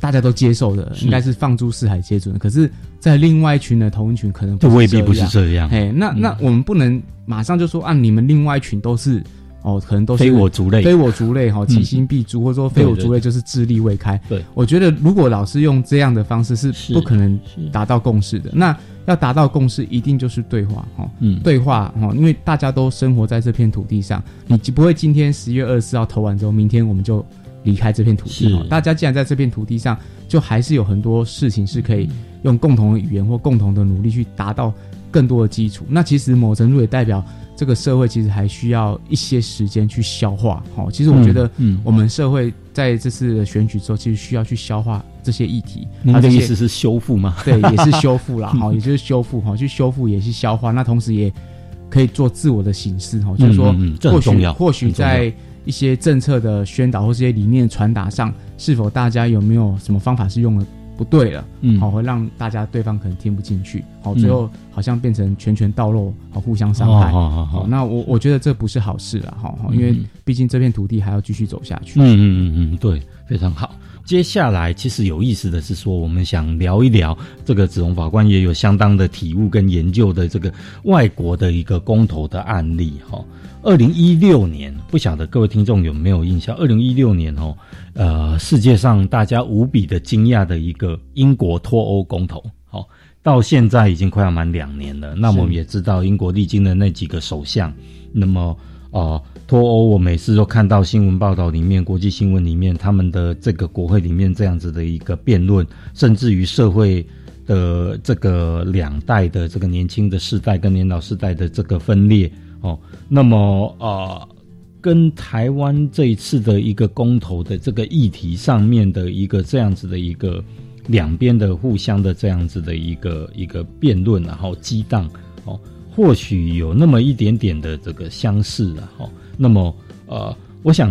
E: 大家都接受的，应该是放诸四海皆准。可是，在另外一群的同温群，可能
D: 就未必不是这样。
E: 哎，那那我们不能马上就说啊，你们另外一群都是。哦，可能都是
D: 非我族类，
E: 非我族类哈，其心必诛，或者说非我族类就是智力未开。
D: 对，
E: 我觉得如果老师用这样的方式是不可能达到共识的。那要达到共识，一定就是对话哈，嗯，对话哈，因为大家都生活在这片土地上，你不会今天十月二十四号投完之后，明天我们就离开这片土地。大家既然在这片土地上，就还是有很多事情是可以用共同的语言或共同的努力去达到更多的基础。那其实某程度也代表。这个社会其实还需要一些时间去消化。好，其实我觉得，嗯，我们社会在这次的选举之后，其实需要去消化这些议题。
D: 您的意思是修复吗？
E: 对，也是 修复啦。好，也就是修复。哈，去修复也是消化。那同时也可以做自我的形式。哈，就是说，或许或许在一些政策的宣导或这些理念传达上，是否大家有没有什么方法是用了？不对了，嗯，好，会让大家对方可能听不进去，好，最后好像变成拳拳到肉，好，互相伤害，好，好，好，那我我觉得这不是好事了，哈，因为毕竟这片土地还要继续走下去，
D: 嗯嗯嗯嗯，对，非常好。接下来其实有意思的是说，我们想聊一聊这个子龙法官也有相当的体悟跟研究的这个外国的一个公投的案例，哈。二零一六年，不晓得各位听众有没有印象？二零一六年哦，呃，世界上大家无比的惊讶的一个英国脱欧公投，好，到现在已经快要满两年了。那我们也知道，英国历经的那几个首相，那么啊，脱欧，我每次都看到新闻报道里面、国际新闻里面，他们的这个国会里面这样子的一个辩论，甚至于社会的这个两代的这个年轻的世代跟年老世代的这个分裂。哦，那么啊，跟台湾这一次的一个公投的这个议题上面的一个这样子的一个两边的互相的这样子的一个一个辩论，然后激荡哦，或许有那么一点点的这个相似啊。哈，那么呃，我想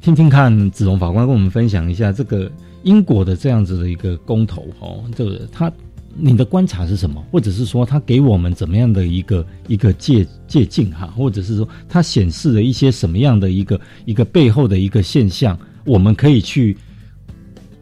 D: 听听看子龙法官跟我们分享一下这个英国的这样子的一个公投哦，这个他你的观察是什么？或者是说他给我们怎么样的一个一个借借鉴哈？或者是说它显示了一些什么样的一个一个背后的一个现象，我们可以去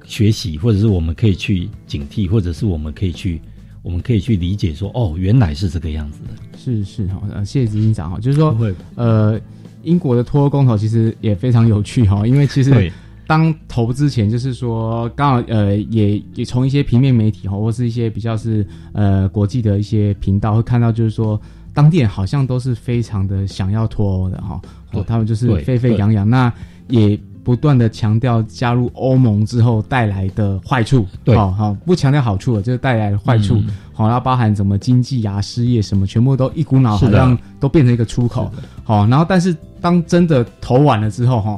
D: 学习，或者是我们可以去警惕，或者是我们可以去我们可以去理解说哦，原来是这个样子的。
E: 是是哈，呃，谢谢执行长哈，就是说呃，英国的脱欧公投其实也非常有趣哈，因为其实。当投之前，就是说，刚好呃，也也从一些平面媒体哈，或是一些比较是呃国际的一些频道会看到，就是说，当地人好像都是非常的想要脱欧的哈，哦，他们就是沸沸扬扬，那也不断的强调加入欧盟之后带来的坏处，
D: 对，
E: 好，不强调好处了，就是带来的坏处，好，然后包含什么经济啊、失业什么，全部都一股脑好像都变成一个出口，好，然后但是当真的投完了之后哈。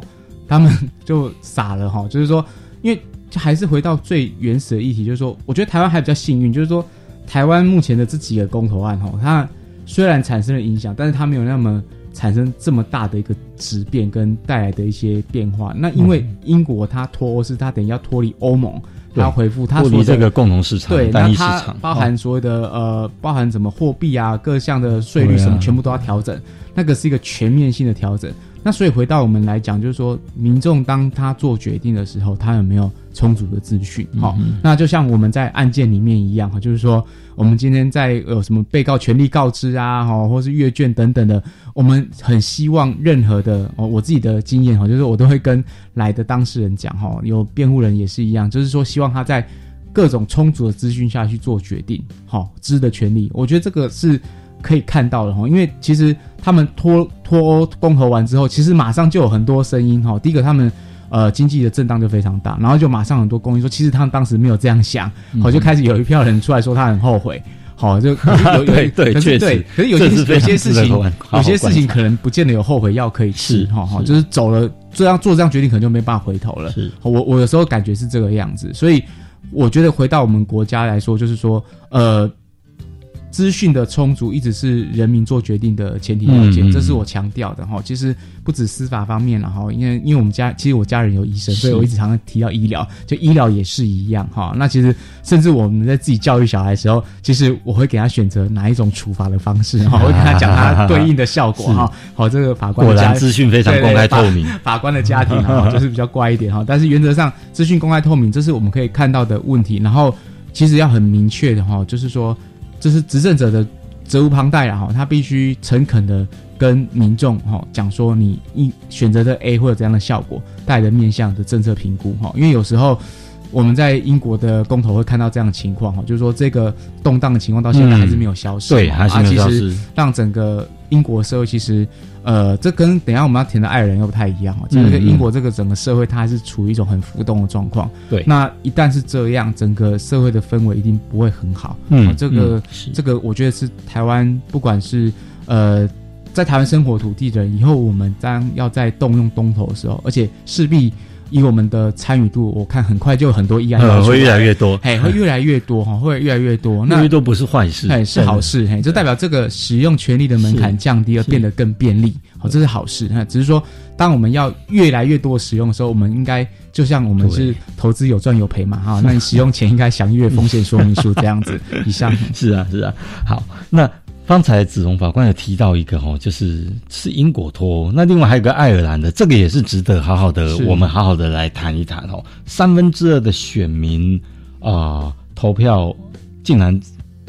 E: 他们就傻了哈，就是说，因为还是回到最原始的议题，就是说，我觉得台湾还比较幸运，就是说，台湾目前的这几个公投案哈，它虽然产生了影响，但是它没有那么产生这么大的一个质变跟带来的一些变化。那因为英国它脱欧是它等于要脱离欧盟，它回复它
D: 脱离这个共同市场，
E: 对，
D: 那
E: 它包含所有的呃，包含什么货币啊，各项的税率什么，全部都要调整，那个是一个全面性的调整。那所以回到我们来讲，就是说，民众当他做决定的时候，他有没有充足的资讯？好，那就像我们在案件里面一样哈，就是说，我们今天在有什么被告权利告知啊，哈，或是阅卷等等的，我们很希望任何的哦，我自己的经验哈，就是我都会跟来的当事人讲哈，有辩护人也是一样，就是说希望他在各种充足的资讯下去做决定，好，知的权利，我觉得这个是。可以看到的哈，因为其实他们脱脱欧公投完之后，其实马上就有很多声音哈。第一个，他们呃经济的震荡就非常大，然后就马上很多公益说，其实他们当时没有这样想，好就开始有一票人出来说他很后悔，好就 有
D: 对对确实，
E: 可是有些有些事情有些事情可能不见得有后悔药可以吃哈哈，就是走了这样做这样决定，可能就没办法回头了。
D: 是，
E: 我我有时候感觉是这个样子，所以我觉得回到我们国家来说，就是说呃。资讯的充足一直是人民做决定的前提条件，这是我强调的哈。其实不止司法方面了哈，因为因为我们家其实我家人有医生，所以我一直常常提到医疗，就医疗也是一样哈。那其实甚至我们在自己教育小孩的时候，其实我会给他选择哪一种处罚的方式哈，我会跟他讲他对应的效果哈。好，这个法官
D: 果然资讯非常公开透明，
E: 法官的家庭哈 就是比较乖一点哈。但是原则上资讯公开透明，这是我们可以看到的问题。然后其实要很明确的哈，就是说。这是执政者的责无旁贷了！哈，他必须诚恳的跟民众哈讲说，你一选择的 A 会有怎样的效果带来面向的政策评估哈。因为有时候我们在英国的公投会看到这样的情况哈，就是说这个动荡的情况到现在还是没有消失，
D: 对，还是没有消失，
E: 让整个。英国社会其实，呃，这跟等下我们要填的爱尔兰又不太一样哦。这个英国这个整个社会，它还是处于一种很浮动的状况。
D: 对，
E: 那一旦是这样，整个社会的氛围一定不会很好。嗯，这个这个，我觉得是台湾，不管是呃，在台湾生活土地的人，以后我们当要在动用东头的时候，而且势必。以我们的参与度，我看很快就有很多议案
D: 会越来越多，
E: 嘿，会越来越多哈，会越来越多。
D: 那越多不是坏事，
E: 哎，是好事，嘿，就代表这个使用权利的门槛降低，而变得更便利，好，这是好事。哈，只是说，当我们要越来越多使用的时候，我们应该就像我们是投资有赚有赔嘛，哈，那你使用前应该详阅风险说明书这样子。以上
D: 是啊，是啊，好，那。刚才子荣法官有提到一个哦，就是是英国脱欧，那另外还有个爱尔兰的，这个也是值得好好的，我们好好的来谈一谈哦。三分之二的选民啊投票，竟然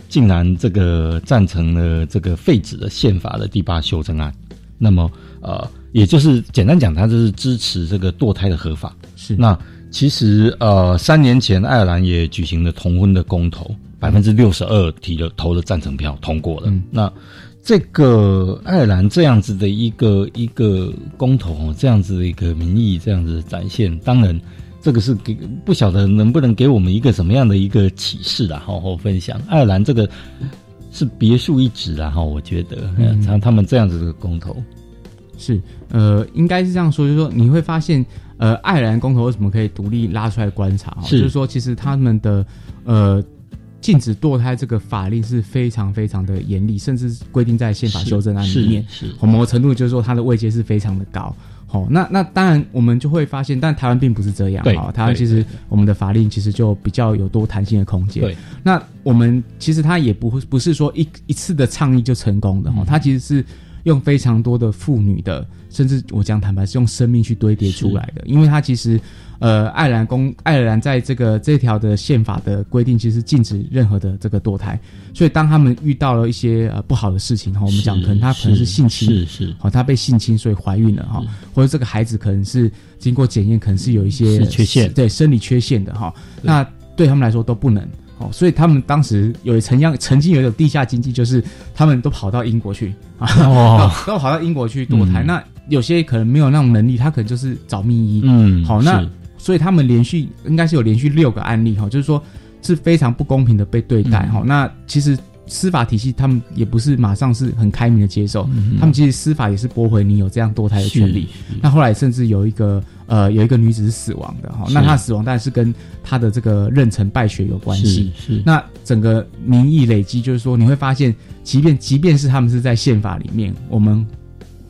D: 竟然这个赞成了这个废止的宪法的第八修正案，那么呃，也就是简单讲，他就是支持这个堕胎的合法。
E: 是
D: 那其实呃，三年前爱尔兰也举行了同婚的公投。百分之六十二提了投了赞成票通过了。那这个爱尔兰这样子的一个一个公投，这样子的一个民意，这样子展现，当然这个是给不晓得能不能给我们一个什么样的一个启示啦，好好分享。爱尔兰这个是别树一帜啦，哈，我觉得像他们这样子的公投
E: 是呃，应该是这样说，就是说你会发现，呃，爱尔兰公投为什么可以独立拉出来观察？就是说，其实他们的呃。禁止堕胎这个法令是非常非常的严厉，甚至规定在宪法修正案里面，
D: 是是
E: 某个程度就是说它的位阶是非常的高。好，那那当然我们就会发现，但台湾并不是这样。
D: 对
E: 好，台湾其实我们的法令其实就比较有多弹性的空间。
D: 对，
E: 那我们其实它也不会不是说一一次的倡议就成功的哈，它其实是用非常多的妇女的，甚至我讲坦白是用生命去堆叠出来的，因为它其实呃爱尔兰公爱尔兰在这个这条的宪法的规定，其实禁止任何的这个堕胎，所以当他们遇到了一些呃不好的事情哈，我们讲可能他可能是性侵，
D: 是是
E: 好，他被性侵所以怀孕了哈，或者这个孩子可能是经过检验，可能是有一些
D: 是缺陷。
E: 对生理缺陷的哈，那对他们来说都不能。哦，所以他们当时有曾样曾经有一种地下经济，就是他们都跑到英国去啊，
D: 哦
E: 都跑到英国去堕胎。
D: 嗯
E: 那有些可能没有那种能力，他可能就是找秘医。
D: 嗯
E: 好，那所以他们连续应该是有连续六个案例哈，就是说是非常不公平的被对待
D: 嗯
E: 哈。那其实司法体系他们也不是马上是很开明的接受，
D: 嗯
E: 他们其实司法也是驳回你有这样堕胎的权利。那后来甚至有一个呃有一个女子是死亡的哈，那她死亡当然是跟她的这个妊娠败血有关系。那整个民意累积，就是说你会发现，即便即便是他们是在宪法里面，我们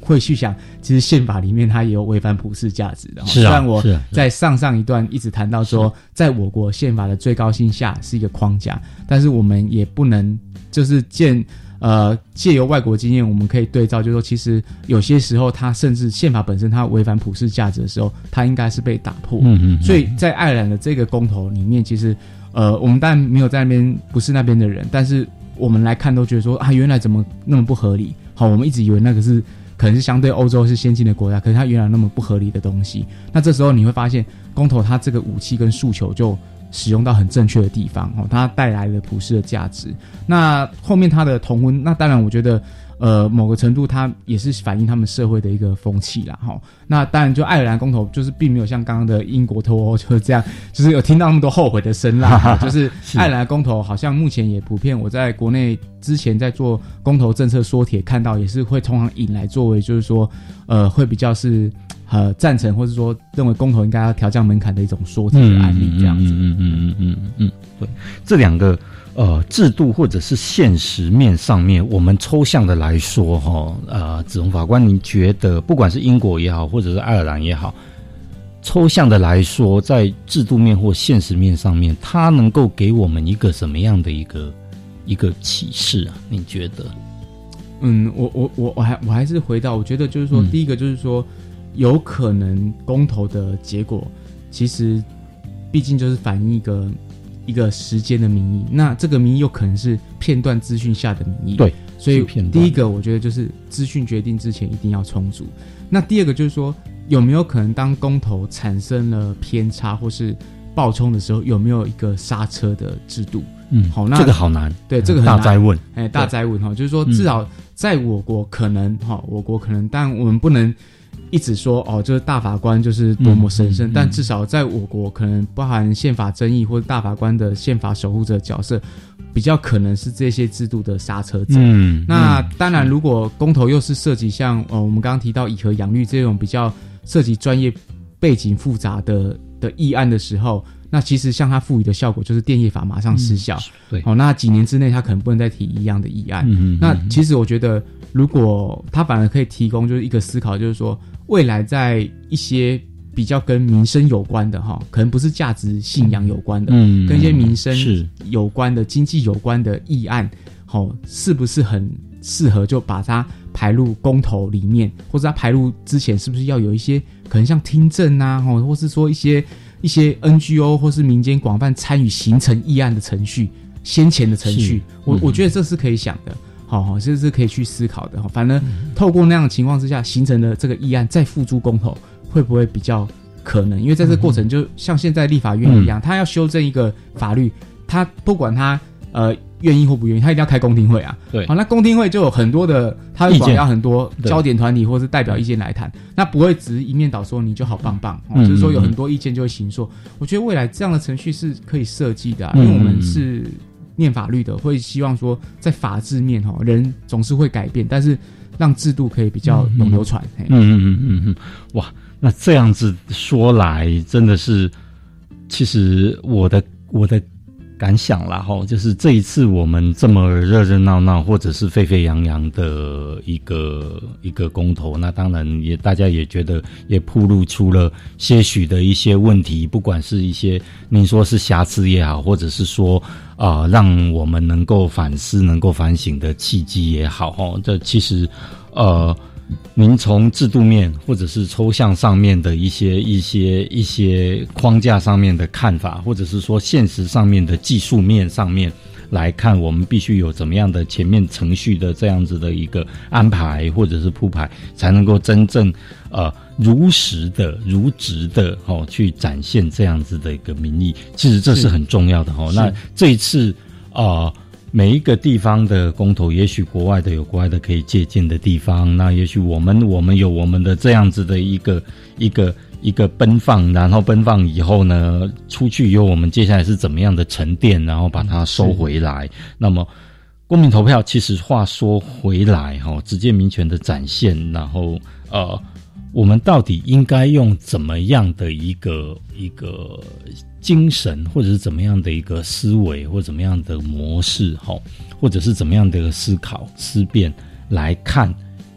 E: 会去想，其实宪法里面它也有违反普世价值的。
D: 是啊
E: 虽然我在上上一段一直谈到说，在我国宪法的最高性下是一个框架，但是我们也不能就是见。呃，借由外国经验，我们可以对照，就是说，其实有些时候，它甚至宪法本身它违反普世价值的时候，它应该是被打破。
D: 嗯嗯
E: 所以在爱尔兰的这个公投里面，其实呃，我们当然没有在那边不是那边的人，但是我们来看都觉得说啊，原来怎么那么不合理？好，我们一直以为那个是可能是相对欧洲是先进的国家，可是它原来那么不合理的东西。那这时候你会发现，公投它这个武器跟诉求就使用到很正确的地方哦，它带来了普世的价值。那后面它的同婚，那当然我觉得。呃，某个程度，它也是反映他们社会的一个风气啦，哈。那当然，就爱尔兰公投，就是并没有像刚刚的英国脱欧就是这样，就是有听到那么多后悔的声浪哈。就是
D: 是
E: 爱尔兰公投，好像目前也普遍，我在国内之前在做公投政策缩帖，看到也是会通常引来作为，就是说，呃，会比较是呃赞成，或者说认为公投应该要调降门槛的一种说辞的案例，这样子。
D: 嗯嗯嗯嗯嗯嗯，对，这两个呃制度或者是现实面上面，我们抽象的来说，哈，呃，子龙法官，您觉得不管是英国也好，或者是爱尔兰也好，抽象的来说，在制度面或现实面上面，它能够给我们一个什么样的一个一个启示啊？你觉得？
E: 嗯，我我我我还我还是回到，我觉得就是说，
D: 嗯
E: 第一个就是说，有可能公投的结果，其实毕竟就是反映一个一个时间的民意，那这个民意有可能是片段资讯下的民意，
D: 对
E: 所以第一个我觉得就是资讯决定之前一定要充足，那第二个就是说，有没有可能当公投产生了偏差或是爆冲的时候，有没有一个刹车的制度？
D: 嗯
E: 好，那
D: 这个好难
E: 对，这个很难
D: 大灾问
E: 哎，大
D: 对
E: 灾问哈，就是说
D: 嗯
E: 至少在我国可能哈，我国可能，但我们不能一直说哦，就是大法官就是多么神圣，
D: 嗯嗯
E: 但至少在我国可能包含宪法争议或者大法官的宪法守护者角色，比较可能是这些制度的刹车者。
D: 嗯
E: 那
D: 嗯
E: 当然，如果公投又是涉及像呃我们刚刚提到以和养绿这种比较涉及专业背景复杂的的议案的时候，那其实像它赋予的效果就是电业法马上失效。
D: 对
E: 哦，那几年之内他可能不能再提一样的议案。
D: 嗯
E: 那其实我觉得，如果他反而可以提供就是一个思考，就是说未来在一些比较跟民生有关的哈，可能不是价值信仰有关的，
D: 嗯
E: 跟一些民生
D: 是。
E: 有关的、经济有关的议案，好、是不是很适合就把它排入公投里面，或者它排入之前是不是要有一些可能像听证啊，哦，或是说一些一些 NGO 或是民间广泛参与形成议案的程序，先前的程序。
D: 是，
E: 我
D: 嗯。
E: 我觉得这是可以想的。好好，这是可以去思考的。反正透过那样的情况之下形成的这个议案，再付诸公投，会不会比较可能？因为在这个过程，就像现在立法院一样，他要修正一个法律，他不管他呃愿意或不愿意，他一定要开公听会啊。
D: 对
E: 好，那公听会就有很多的，他会广邀很多焦点团体或是代表意见来谈，那不会只是一面倒说你就好棒棒，哦
D: 嗯
E: 就是说有
D: 嗯
E: 很多意见就会行说。我觉得未来这样的程序是可以设计的、啊，
D: 嗯
E: 因为我们是念法律的，会希望说在法治面哈，人总是会改变，但是让制度可以比较永流传。
D: 嗯嗯嗯嗯嗯，哇，那这样子说来，真的是，其实我的我的感想啦，哈，就是这一次我们这么热热闹闹，或者是沸沸扬扬的一个一个公投，那当然也大家也觉得也铺露出了些许的一些问题，不管是一些您说是瑕疵也好，或者是说啊，让我们能够反思、能够反省的契机也好，哈，这其实呃。您从制度面或者是抽象上面的一些一些一些框架上面的看法，或者是说现实上面的技术面上面来看，我们必须有怎么样的前面程序的这样子的一个安排或者是铺排，才能够真正呃如实的、如实的哦去展现这样子的一个民意。其实这是很重要的哦。那这一次啊。每一个地方的公投，也许国外的有国外的可以借鉴的地方，那也许我们我们有我们的这样子的一个一个一个奔放，然后奔放以后呢，出去以后我们接下来是怎么样的沉淀，然后把它收回来。那么公民投票，其实话说回来哈，直接民权的展现，然后呃，我们到底应该用怎么样的一个一个？精神，或者是怎么样的一个思维，或怎么样的模式，哈，或者是怎么样的一个思考思辨来看，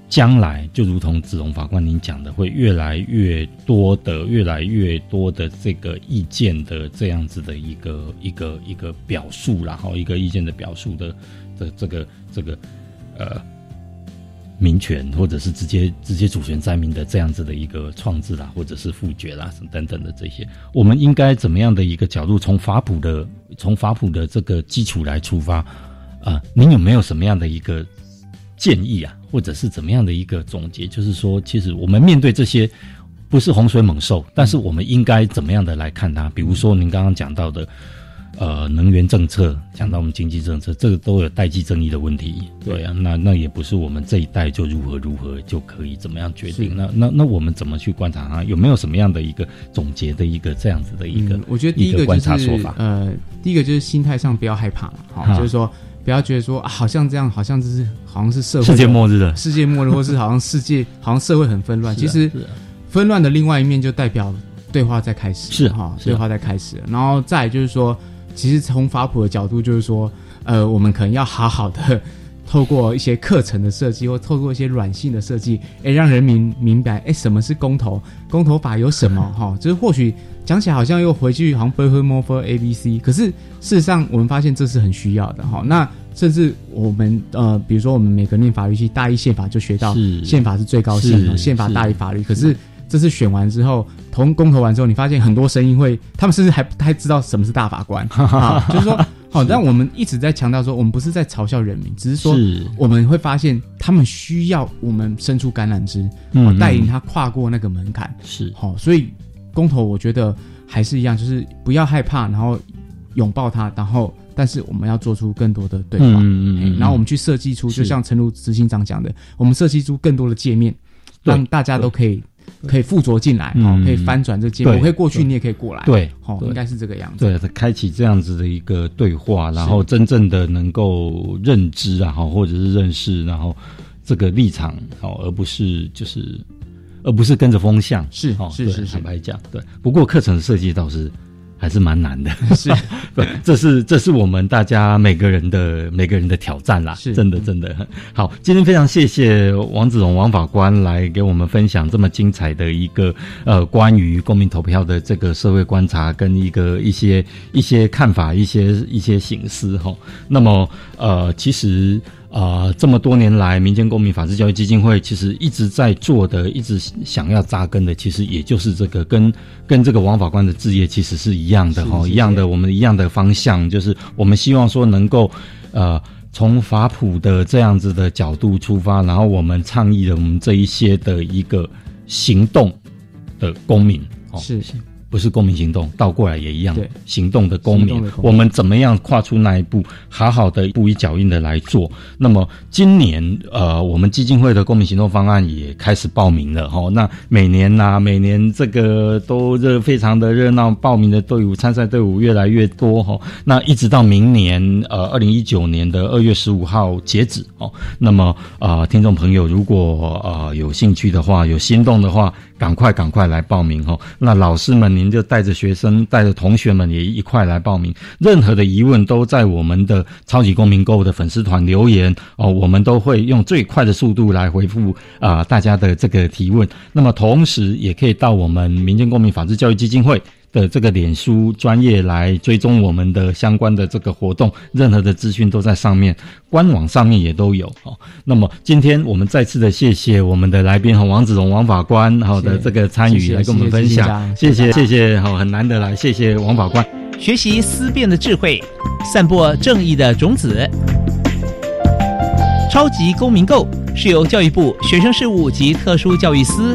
D: 将来就如同子龙法官您讲的，会越来越多的、越来越多的这个意见的这样子的一个一个一个表述，然后一个意见的表述的的这个这个呃。民权，或者是直接直接主权在民的这样子的一个创制啦，或者是复决啦，等等的这些，我们应该怎么样的一个角度，从法普的从法普的这个基础来出发啊？您有没有什么样的一个建议啊，或者是怎么样的一个总结？就是说，其实我们面对这些不是洪水猛兽，但是我们应该怎么样的来看它？比如说您刚刚讲到的。呃，能源政策讲到我们经济政策，这个都有代际争议的问题。对啊，那那也不是我们这一代就如何如何就可以怎么样决定。那那那我们怎么去观察它？有没有什么样的一个总结的一个这样子的一个？
E: 我觉得第一个观察说法，呃，第一个就是心态上不要害怕，好，就是说不要觉得说啊好像这样，好像就是好像是社会
D: 世界末日的
E: 世界末日，或是好像世界好像社会很纷乱。其实纷乱的另外一面就代表对话在开始，
D: 是
E: 哈，对话在开始，然后再就是说。其实从法普的角度，就是说，呃，我们可能要好好的透过一些课程的设计，或透过一些软性的设计，哎，让人民明白，哎，什么是公投，公投法有什么，哈，就是或许讲起来好像又回去好像 b 分 r more A B C，可是事实上我们发现这是很需要的，哈。那甚至我们呃，比如说我们每个念法律系大一宪法就学到，宪法是最高宪，宪法大于法律，可是。这次选完之后，同公投完之后，你发现很多声音会，他们甚至还不太知道什么是大法官，就是说，好，但我们一直在强调说，我们不是在嘲笑人民，只是说，我们会发现他们需要我们伸出橄榄枝，带领他跨过那个门槛，
D: 是。
E: 好，所以公投我觉得还是一样，就是不要害怕，然后拥抱他，然后，但是我们要做出更多的对话，嗯嗯，然后我们去设计出，就像陈如执行长讲的，我们设计出更多的界面，让大家都可以。可以附着进来，哦，可以翻转这个界面。我可以过去，你也可以过来。
D: 对，
E: 哦，应该是这个样子。对，
D: 开启这样子的一个对话，然后真正的能够认知啊，哈，或者是认识，然后这个立场，哦，而不是就是，而不是跟着风向。
E: 是，是是是。
D: 坦白讲，对。不过课程设计倒是。还是蛮难的，
E: 是，
D: 对，这是这是我们大家每个人的每个人的挑战啦，
E: 是，
D: 真的真的好。今天非常谢谢王子荣王法官来给我们分享这么精彩的一个呃关于公民投票的这个社会观察跟一个一些一些看法一些一些形式哈。那么呃其实。啊，这么多年来，民间公民法治教育基金会其实一直在做的，一直想要扎根的，其实也就是这个，跟跟这个王法官的置业其实是一样的哈，一样的，我们一样的方向，就是我们希望说能够，呃，从法普的这样子的角度出发，然后我们倡议了我们这一些的一个行动的公民，哦、
E: 是是。
D: 不是公民行动，倒过来也一样。行动的公民，我们怎么样跨出那一步，好好的一步一脚印的来做？那么今年，呃，我们基金会的公民行动方案也开始报名了哈。那每年呐，每年这个都热，非常的热闹，报名的队伍、参赛队伍越来越多哈。那一直到明年，呃，二零一九年的二月十五号截止哦。那么，啊，听众朋友，如果呃有兴趣的话，有心动的话。赶快赶快来报名哦。那老师们，您就带着学生、带着同学们也一块来报名。任何的疑问都在我们的超级公民购物的粉丝团留言哦，我们都会用最快的速度来回复啊、大家的这个提问。那么同时也可以到我们民间公民法治教育基金会。的这个脸书专业来追踪我们的相关的这个活动，任何的资讯都在上面，官网上面也都有哦。那么今天我们再次的谢谢我们的来宾和王子荣王法官好的这个参与来跟我们分享，谢谢谢谢好很难得来，谢谢王法官。
B: 学习思辨的智慧，散播正义的种子。超级公民购是由教育部学生事务及特殊教育司